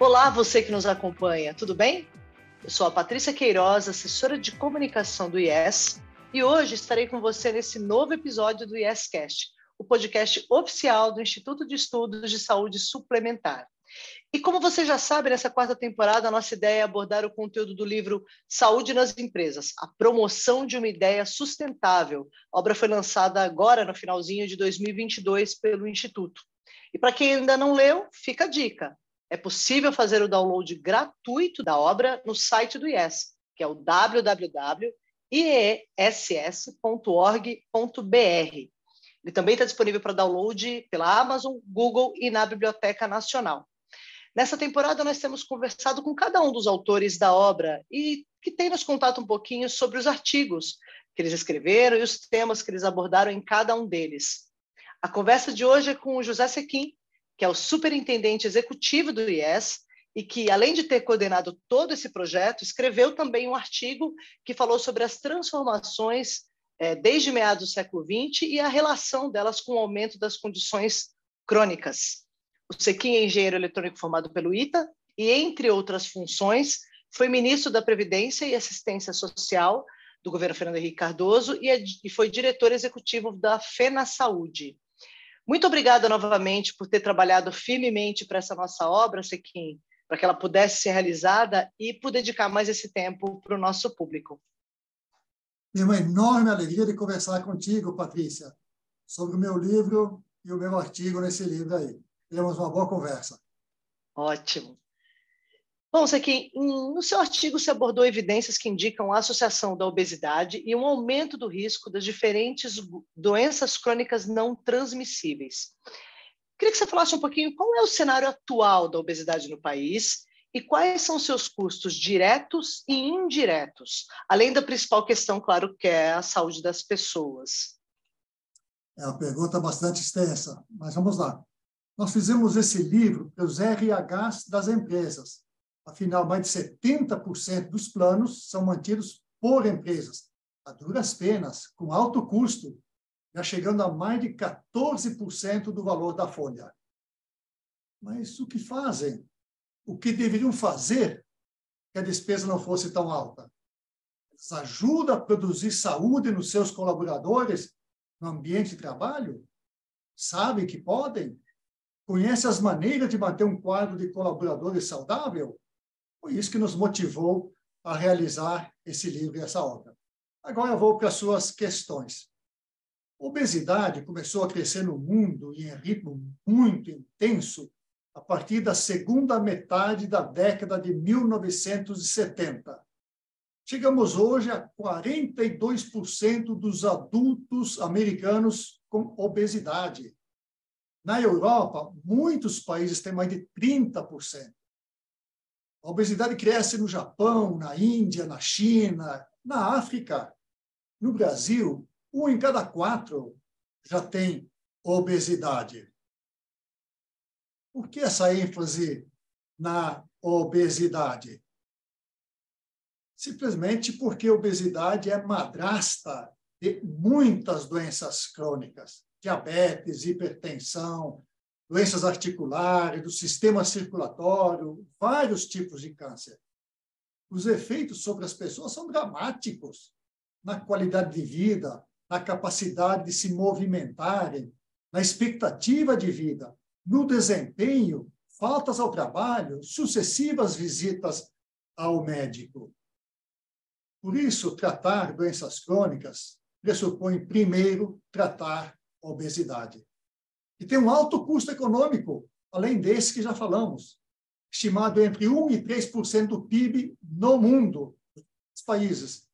Olá, você que nos acompanha, tudo bem? Eu sou a Patrícia Queiroz, assessora de comunicação do IES, e hoje estarei com você nesse novo episódio do IEScast, o podcast oficial do Instituto de Estudos de Saúde Suplementar. E como você já sabe, nessa quarta temporada, a nossa ideia é abordar o conteúdo do livro Saúde nas Empresas, a promoção de uma ideia sustentável. A obra foi lançada agora, no finalzinho de 2022, pelo Instituto. E para quem ainda não leu, fica a dica. É possível fazer o download gratuito da obra no site do IES, que é o www.iess.org.br. Ele também está disponível para download pela Amazon, Google e na Biblioteca Nacional. Nessa temporada, nós temos conversado com cada um dos autores da obra e que tem nos contado um pouquinho sobre os artigos que eles escreveram e os temas que eles abordaram em cada um deles. A conversa de hoje é com o José Sequim, que é o superintendente executivo do IES, e que, além de ter coordenado todo esse projeto, escreveu também um artigo que falou sobre as transformações é, desde meados do século XX e a relação delas com o aumento das condições crônicas. O Sequim é engenheiro eletrônico formado pelo ITA e, entre outras funções, foi ministro da Previdência e Assistência Social do governo Fernando Henrique Cardoso e, é, e foi diretor executivo da FENA Saúde. Muito obrigada novamente por ter trabalhado firmemente para essa nossa obra, Sequim, para que ela pudesse ser realizada e por dedicar mais esse tempo para o nosso público. Tenho uma enorme alegria de conversar contigo, Patrícia, sobre o meu livro e o meu artigo nesse livro aí. Teremos uma boa conversa. Ótimo. Bom, aqui no seu artigo você abordou evidências que indicam a associação da obesidade e um aumento do risco das diferentes doenças crônicas não transmissíveis. Queria que você falasse um pouquinho qual é o cenário atual da obesidade no país e quais são seus custos diretos e indiretos, além da principal questão, claro, que é a saúde das pessoas. É uma pergunta bastante extensa, mas vamos lá. Nós fizemos esse livro para os RHs das empresas, Afinal, mais de 70% dos planos são mantidos por empresas, a duras penas, com alto custo, já chegando a mais de 14% do valor da folha. Mas o que fazem? O que deveriam fazer que a despesa não fosse tão alta? Eles ajudam a produzir saúde nos seus colaboradores no ambiente de trabalho? Sabem que podem? Conhecem as maneiras de manter um quadro de colaboradores saudável? Foi isso que nos motivou a realizar esse livro e essa obra. Agora eu vou para as suas questões. Obesidade começou a crescer no mundo em ritmo muito intenso a partir da segunda metade da década de 1970. Chegamos hoje a 42% dos adultos americanos com obesidade. Na Europa, muitos países têm mais de 30%. A obesidade cresce no Japão, na Índia, na China, na África. No Brasil, um em cada quatro já tem obesidade. Por que essa ênfase na obesidade? Simplesmente porque a obesidade é madrasta de muitas doenças crônicas, diabetes, hipertensão, doenças articulares, do sistema circulatório, vários tipos de câncer. Os efeitos sobre as pessoas são dramáticos na qualidade de vida, na capacidade de se movimentarem, na expectativa de vida, no desempenho, faltas ao trabalho, sucessivas visitas ao médico. Por isso, tratar doenças crônicas pressupõe, primeiro, tratar obesidade e tem um alto custo econômico, além desse que já falamos, estimado entre 1% e 3% do PIB no mundo, nos países.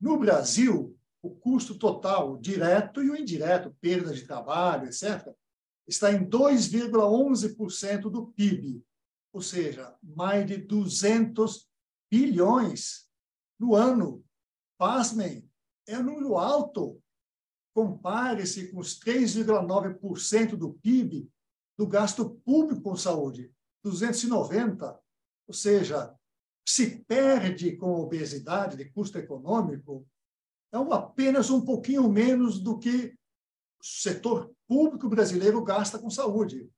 No Brasil, o custo total, direto e o indireto, perda de trabalho, etc., está em 2,11% do PIB, ou seja, mais de 200 bilhões no ano. Pasmem, é um número alto compare-se com os 3,9% do PIB do gasto público com saúde, 290, ou seja, se perde com obesidade de custo econômico, é apenas um pouquinho menos do que o setor público brasileiro gasta com saúde.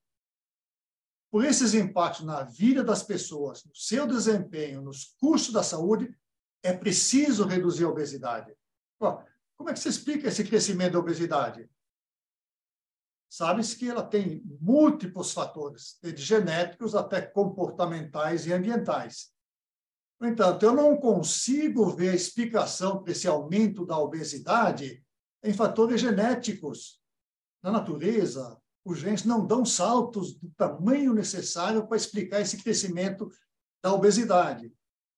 por esses impactos na vida das pessoas, no seu desempenho, nos custos da saúde, é preciso reduzir a obesidade. Como é que se explica esse crescimento da obesidade? Sabe-se que ela tem múltiplos fatores, desde genéticos até comportamentais e ambientais. No entanto, eu não consigo ver a explicação para esse aumento da obesidade em fatores genéticos. Na natureza, os genes não dão saltos do tamanho necessário para explicar esse crescimento da obesidade.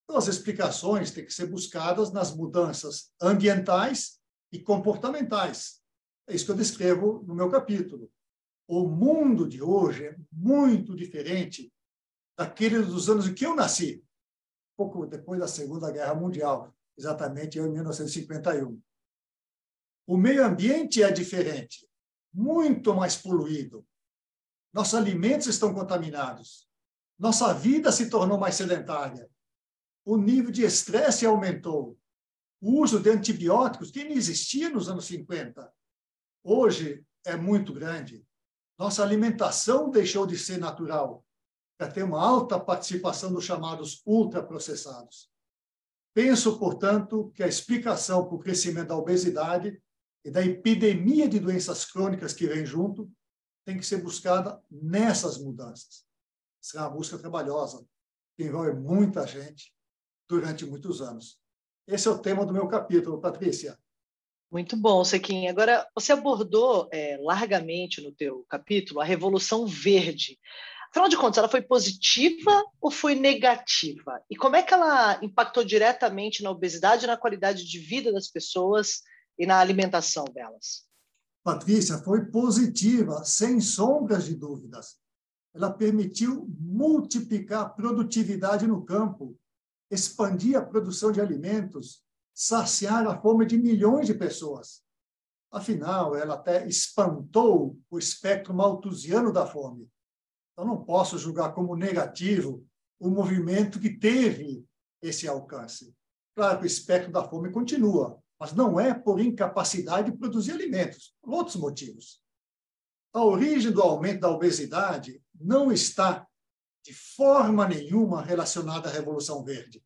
Então, as explicações têm que ser buscadas nas mudanças ambientais e comportamentais. É isso que eu descrevo no meu capítulo. O mundo de hoje é muito diferente daquele dos anos em que eu nasci, pouco depois da Segunda Guerra Mundial, exatamente em 1951. O meio ambiente é diferente muito mais poluído. Nossos alimentos estão contaminados. Nossa vida se tornou mais sedentária. O nível de estresse aumentou. O uso de antibióticos, que não existia nos anos 50, hoje é muito grande. Nossa alimentação deixou de ser natural para ter uma alta participação dos chamados ultraprocessados. Penso, portanto, que a explicação para o crescimento da obesidade e da epidemia de doenças crônicas que vem junto tem que ser buscada nessas mudanças. Será uma busca trabalhosa, que envolve muita gente durante muitos anos. Esse é o tema do meu capítulo, Patrícia. Muito bom, Sequinha. Agora, você abordou é, largamente no teu capítulo a Revolução Verde. Afinal de contas, ela foi positiva ou foi negativa? E como é que ela impactou diretamente na obesidade e na qualidade de vida das pessoas e na alimentação delas? Patrícia, foi positiva, sem sombras de dúvidas. Ela permitiu multiplicar a produtividade no campo, expandir a produção de alimentos, saciar a fome de milhões de pessoas. Afinal, ela até espantou o espectro malthusiano da fome. Então, não posso julgar como negativo o movimento que teve esse alcance. Claro que o espectro da fome continua, mas não é por incapacidade de produzir alimentos, por outros motivos. A origem do aumento da obesidade não está de forma nenhuma relacionada à Revolução Verde.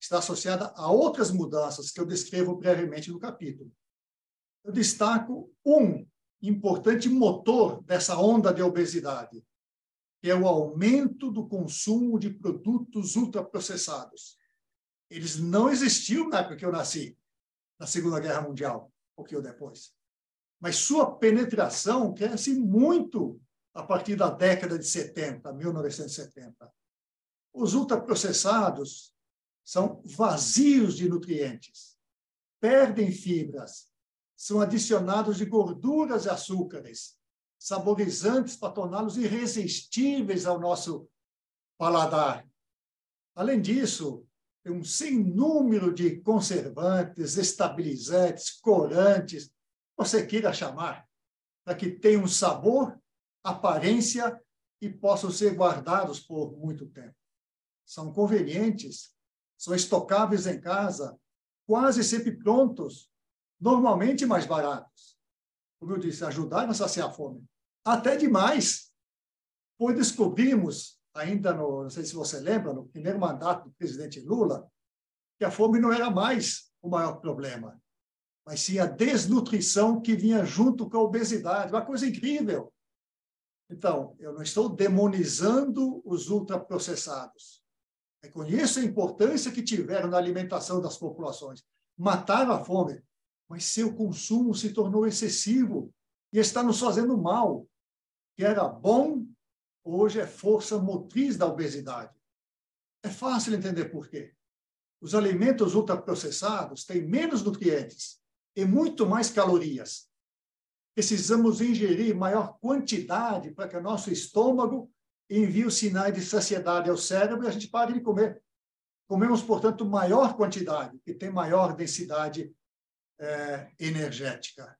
Está associada a outras mudanças que eu descrevo brevemente no capítulo. Eu destaco um importante motor dessa onda de obesidade, que é o aumento do consumo de produtos ultraprocessados. Eles não existiam na época que eu nasci na Segunda Guerra Mundial, um pouquinho depois. Mas sua penetração cresce muito a partir da década de 70, 1970. Os ultraprocessados são vazios de nutrientes, perdem fibras, são adicionados de gorduras e açúcares, saborizantes para torná-los irresistíveis ao nosso paladar. Além disso, tem um sem número de conservantes, estabilizantes, corantes, você queira chamar, para que tenham um sabor, aparência e possam ser guardados por muito tempo. São convenientes, são estocáveis em casa, quase sempre prontos, normalmente mais baratos. Como eu disse, ajudaram a saciar a fome. Até demais, pois descobrimos ainda no, não sei se você lembra, no primeiro mandato do presidente Lula, que a fome não era mais o maior problema, mas sim a desnutrição que vinha junto com a obesidade, uma coisa incrível. Então, eu não estou demonizando os ultraprocessados. Reconheço a importância que tiveram na alimentação das populações. Mataram a fome, mas seu consumo se tornou excessivo e está nos fazendo mal, que era bom hoje é força motriz da obesidade. É fácil entender por quê. Os alimentos ultraprocessados têm menos nutrientes e muito mais calorias. Precisamos ingerir maior quantidade para que o nosso estômago envie os sinais de saciedade ao cérebro e a gente pare de comer. Comemos, portanto, maior quantidade, que tem maior densidade é, energética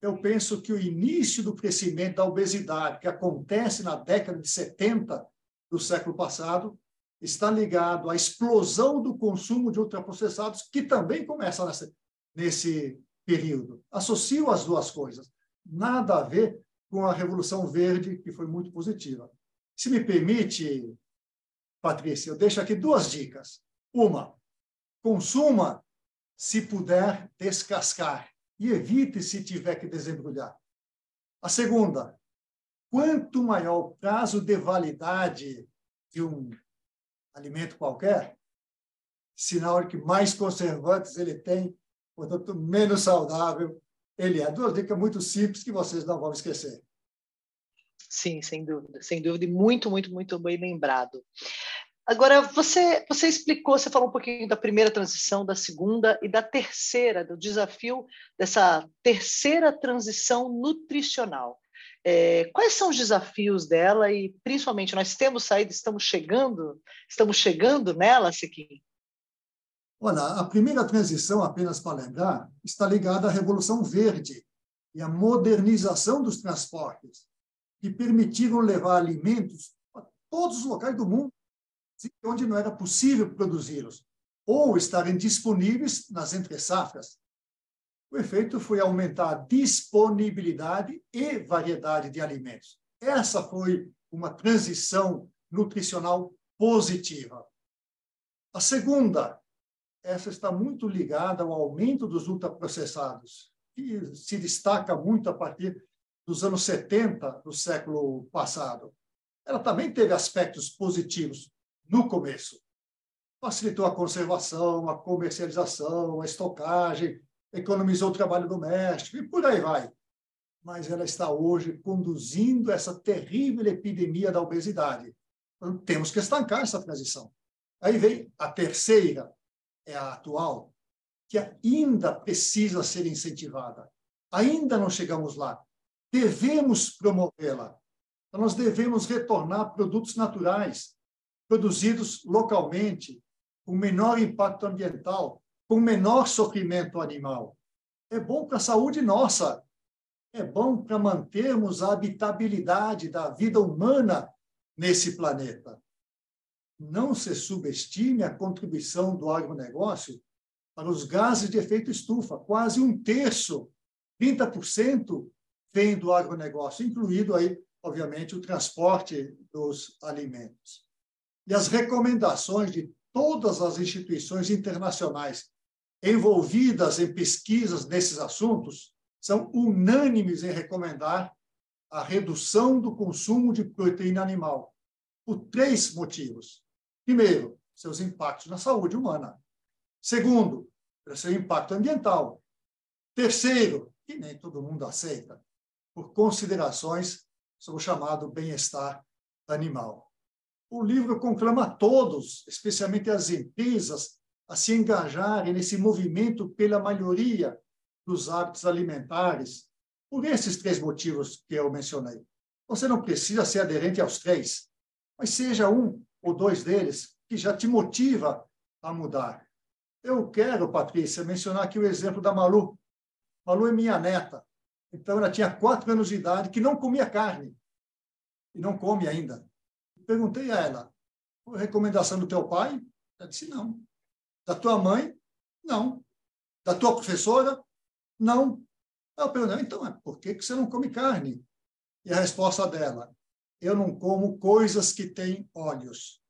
eu penso que o início do crescimento da obesidade, que acontece na década de 70 do século passado, está ligado à explosão do consumo de ultraprocessados, que também começa nessa, nesse período. Associo as duas coisas. Nada a ver com a Revolução Verde, que foi muito positiva. Se me permite, Patrícia, eu deixo aqui duas dicas. Uma, consuma se puder descascar e evite se tiver que desembrulhar. A segunda, quanto maior o prazo de validade de um alimento qualquer, sinal de que mais conservantes ele tem, portanto, menos saudável ele é. Duas dicas muito simples que vocês não vão esquecer. Sim, sem dúvida, sem dúvida, e muito, muito, muito bem lembrado. Agora, você, você explicou, você falou um pouquinho da primeira transição, da segunda e da terceira, do desafio dessa terceira transição nutricional. É, quais são os desafios dela e, principalmente, nós temos saído, estamos chegando, estamos chegando nela, Sequim? Olha, a primeira transição, apenas para lembrar, está ligada à Revolução Verde e à modernização dos transportes, que permitiram levar alimentos a todos os locais do mundo onde não era possível produzi-los, ou estarem disponíveis nas entre-safras. O efeito foi aumentar a disponibilidade e variedade de alimentos. Essa foi uma transição nutricional positiva. A segunda essa está muito ligada ao aumento dos ultraprocessados, que se destaca muito a partir dos anos 70 do século passado. Ela também teve aspectos positivos no começo. Facilitou a conservação, a comercialização, a estocagem, economizou o trabalho doméstico e por aí vai. Mas ela está hoje conduzindo essa terrível epidemia da obesidade. Então, temos que estancar essa transição. Aí vem a terceira, é a atual, que ainda precisa ser incentivada. Ainda não chegamos lá. Devemos promovê-la. Então, nós devemos retornar produtos naturais, produzidos localmente, com menor impacto ambiental, com menor sofrimento animal. É bom para a saúde nossa. É bom para mantermos a habitabilidade da vida humana nesse planeta não se subestime a contribuição do agronegócio para os gases de efeito estufa. Quase um terço, 30%, vem do agronegócio, incluído aí, obviamente, o transporte dos alimentos. E as recomendações de todas as instituições internacionais envolvidas em pesquisas nesses assuntos são unânimes em recomendar a redução do consumo de proteína animal, por três motivos. Primeiro, seus impactos na saúde humana. Segundo, seu impacto ambiental. Terceiro, que nem todo mundo aceita, por considerações sobre o chamado bem-estar animal. O livro conclama todos, especialmente as empresas, a se engajarem nesse movimento pela melhoria dos hábitos alimentares, por esses três motivos que eu mencionei. Você não precisa ser aderente aos três, mas seja um ou dois deles, que já te motiva a mudar. Eu quero, Patrícia, mencionar aqui o exemplo da Malu. Malu é minha neta. Então, ela tinha quatro anos de idade, que não comia carne. E não come ainda. Perguntei a ela, recomendação do teu pai? Ela disse, não. Da tua mãe? Não. Da tua professora? Não. Eu perguntei, então, por que você não come carne? E a resposta dela, eu não como coisas que têm olhos.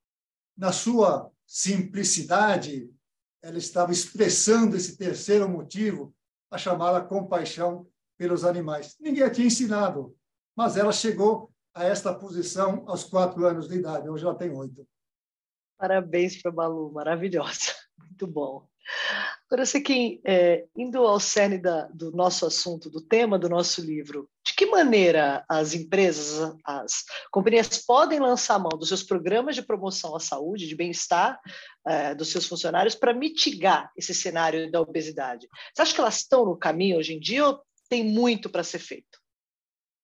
Na sua simplicidade, ela estava expressando esse terceiro motivo, a chamada compaixão pelos animais. Ninguém a tinha ensinado, mas ela chegou a esta posição aos quatro anos de idade. Hoje ela tem oito. Parabéns para Balu, maravilhosa. Muito bom. Agora, Sequim, é, indo ao cerne da, do nosso assunto, do tema do nosso livro, que maneira as empresas, as companhias podem lançar mão dos seus programas de promoção à saúde, de bem-estar é, dos seus funcionários para mitigar esse cenário da obesidade? Você acha que elas estão no caminho hoje em dia ou tem muito para ser feito?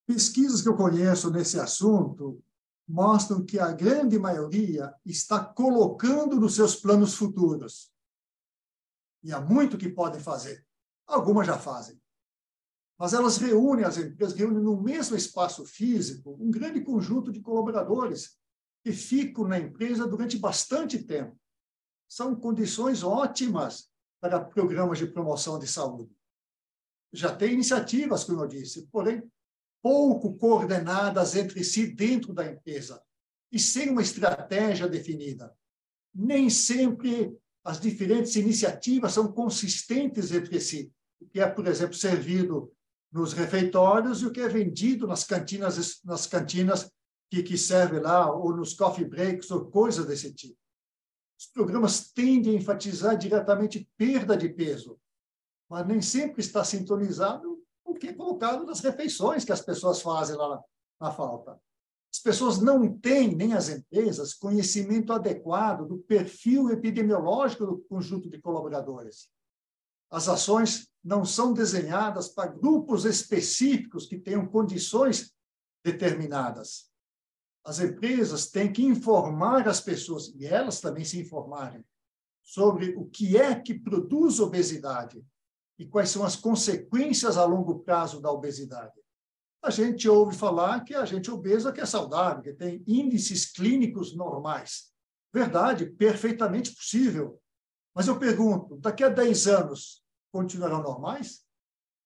Pesquisas que eu conheço nesse assunto mostram que a grande maioria está colocando nos seus planos futuros e há muito que podem fazer. Algumas já fazem. Mas elas reúnem, as empresas reúnem no mesmo espaço físico um grande conjunto de colaboradores que ficam na empresa durante bastante tempo. São condições ótimas para programas de promoção de saúde. Já tem iniciativas, como eu disse, porém pouco coordenadas entre si dentro da empresa. e sem uma estratégia definida. Nem sempre as diferentes iniciativas são consistentes entre si. O que é, por exemplo, servido nos refeitórios e o que é vendido nas cantinas, nas cantinas que, que serve lá, ou nos coffee breaks, ou coisas desse tipo. Os programas tendem a enfatizar diretamente perda de peso, mas nem sempre está sintonizado o que é colocado nas refeições que as pessoas fazem lá na, na falta. As pessoas não têm, nem as empresas, conhecimento adequado do perfil epidemiológico do conjunto de colaboradores. As ações não são desenhadas para grupos específicos que tenham condições determinadas. As empresas têm que informar as pessoas, e elas também se informarem, sobre o que é que produz obesidade e quais são as consequências a longo prazo da obesidade. A gente ouve falar que a gente obesa que é saudável, que tem índices clínicos normais. Verdade, perfeitamente possível. Mas eu pergunto, daqui a 10 anos, continuarão normais?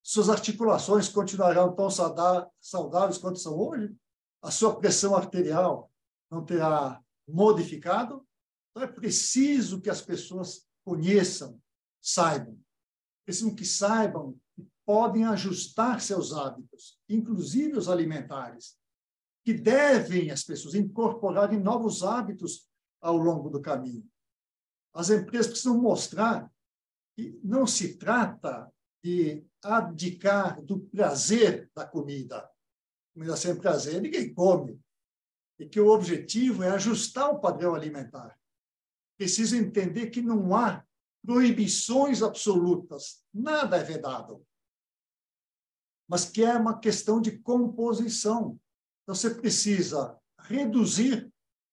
Suas articulações continuarão tão saudáveis quanto são hoje? a sua pressão arterial não terá modificado. Então, é preciso que as pessoas conheçam, saibam. Precisam que saibam que podem ajustar seus hábitos, inclusive os alimentares, que devem as pessoas incorporarem novos hábitos ao longo do caminho. As empresas precisam mostrar não se trata de abdicar do prazer da comida, comida sem prazer, ninguém come. E que o objetivo é ajustar o padrão alimentar. Preciso entender que não há proibições absolutas, nada é vedado. Mas que é uma questão de composição. Então, você precisa reduzir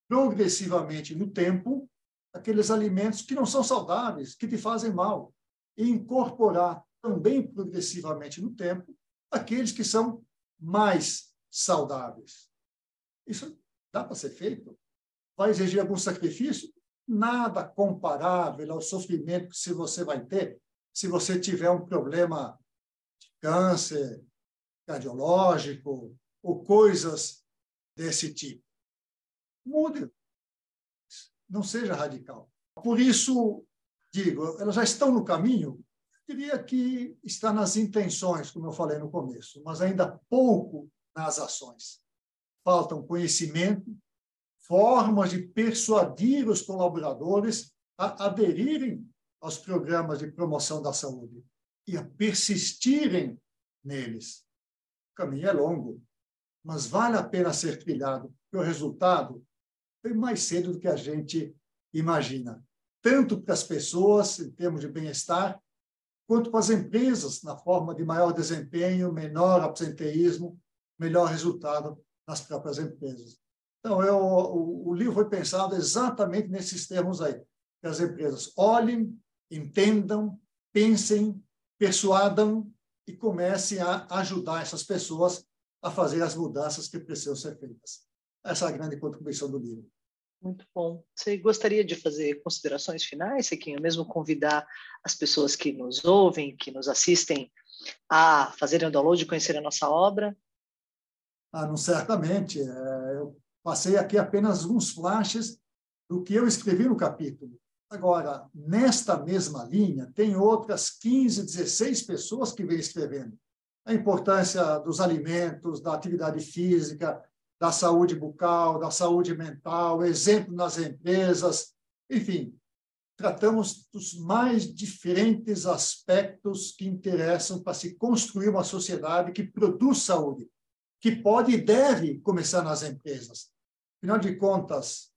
progressivamente no tempo aqueles alimentos que não são saudáveis, que te fazem mal, e incorporar também progressivamente no tempo aqueles que são mais saudáveis. Isso dá para ser feito? Vai exigir algum sacrifício? Nada comparável ao sofrimento que você vai ter se você tiver um problema de câncer cardiológico ou coisas desse tipo. Mude. Não seja radical. Por isso, digo, elas já estão no caminho diria que está nas intenções, como eu falei no começo, mas ainda pouco nas ações. Faltam conhecimento, formas de persuadir os colaboradores a aderirem aos programas de promoção da saúde e a persistirem neles. O caminho é longo, mas vale a pena ser trilhado, porque o resultado vem mais cedo do que a gente imagina, tanto para as pessoas, em termos de bem-estar, quanto para as empresas, na forma de maior desempenho, menor absenteísmo, melhor resultado nas próprias empresas. Então, eu, o, o livro foi pensado exatamente nesses termos aí, que as empresas olhem, entendam, pensem, persuadam e comecem a ajudar essas pessoas a fazer as mudanças que precisam ser feitas. Essa é a grande contribuição do livro. Muito bom. Você gostaria de fazer considerações finais, Sequinho? Mesmo convidar as pessoas que nos ouvem, que nos assistem, a fazerem o download conhecer a nossa obra? Ah, não, certamente. É, eu passei aqui apenas uns flashes do que eu escrevi no capítulo. Agora, nesta mesma linha, tem outras 15, 16 pessoas que vêm escrevendo. A importância dos alimentos, da atividade física, da saúde bucal, da saúde mental, exemplo nas empresas, enfim, tratamos dos mais diferentes aspectos que interessam para se construir uma sociedade que produz saúde, que pode e deve começar nas empresas. Afinal de contas,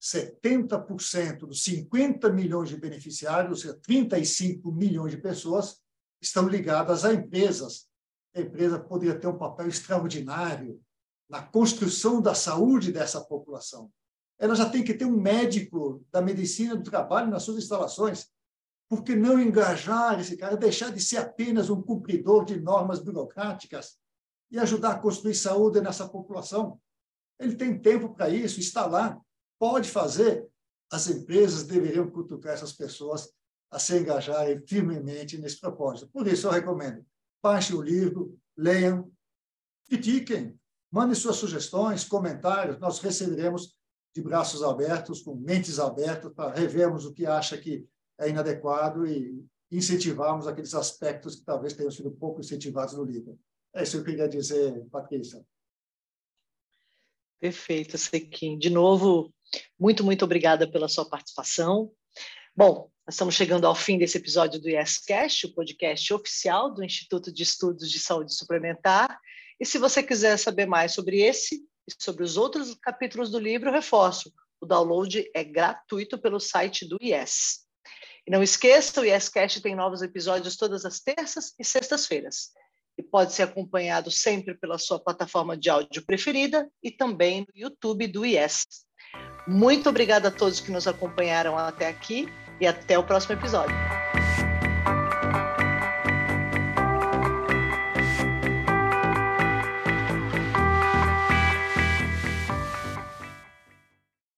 70% dos 50 milhões de beneficiários, ou seja, 35 milhões de pessoas, estão ligadas a empresas. A empresa poderia ter um papel extraordinário na construção da saúde dessa população. Ela já tem que ter um médico da medicina do trabalho nas suas instalações. Por que não engajar esse cara, deixar de ser apenas um cumpridor de normas burocráticas e ajudar a construir saúde nessa população? Ele tem tempo para isso, está lá, pode fazer. As empresas deveriam cutucar essas pessoas a se engajarem firmemente nesse propósito. Por isso, eu recomendo: baixem o livro, leiam, critiquem, Mande suas sugestões, comentários, nós receberemos de braços abertos, com mentes abertas, para revermos o que acha que é inadequado e incentivarmos aqueles aspectos que talvez tenham sido pouco incentivados no livro. É isso que eu queria dizer, Patrícia. Perfeito, Sequim. De novo, muito, muito obrigada pela sua participação. Bom, nós estamos chegando ao fim desse episódio do YesCast, o podcast oficial do Instituto de Estudos de Saúde Suplementar. E se você quiser saber mais sobre esse e sobre os outros capítulos do livro, reforço, o download é gratuito pelo site do IES. E não esqueça, o YesCast tem novos episódios todas as terças e sextas-feiras. E pode ser acompanhado sempre pela sua plataforma de áudio preferida e também no YouTube do IES. Muito obrigada a todos que nos acompanharam até aqui e até o próximo episódio.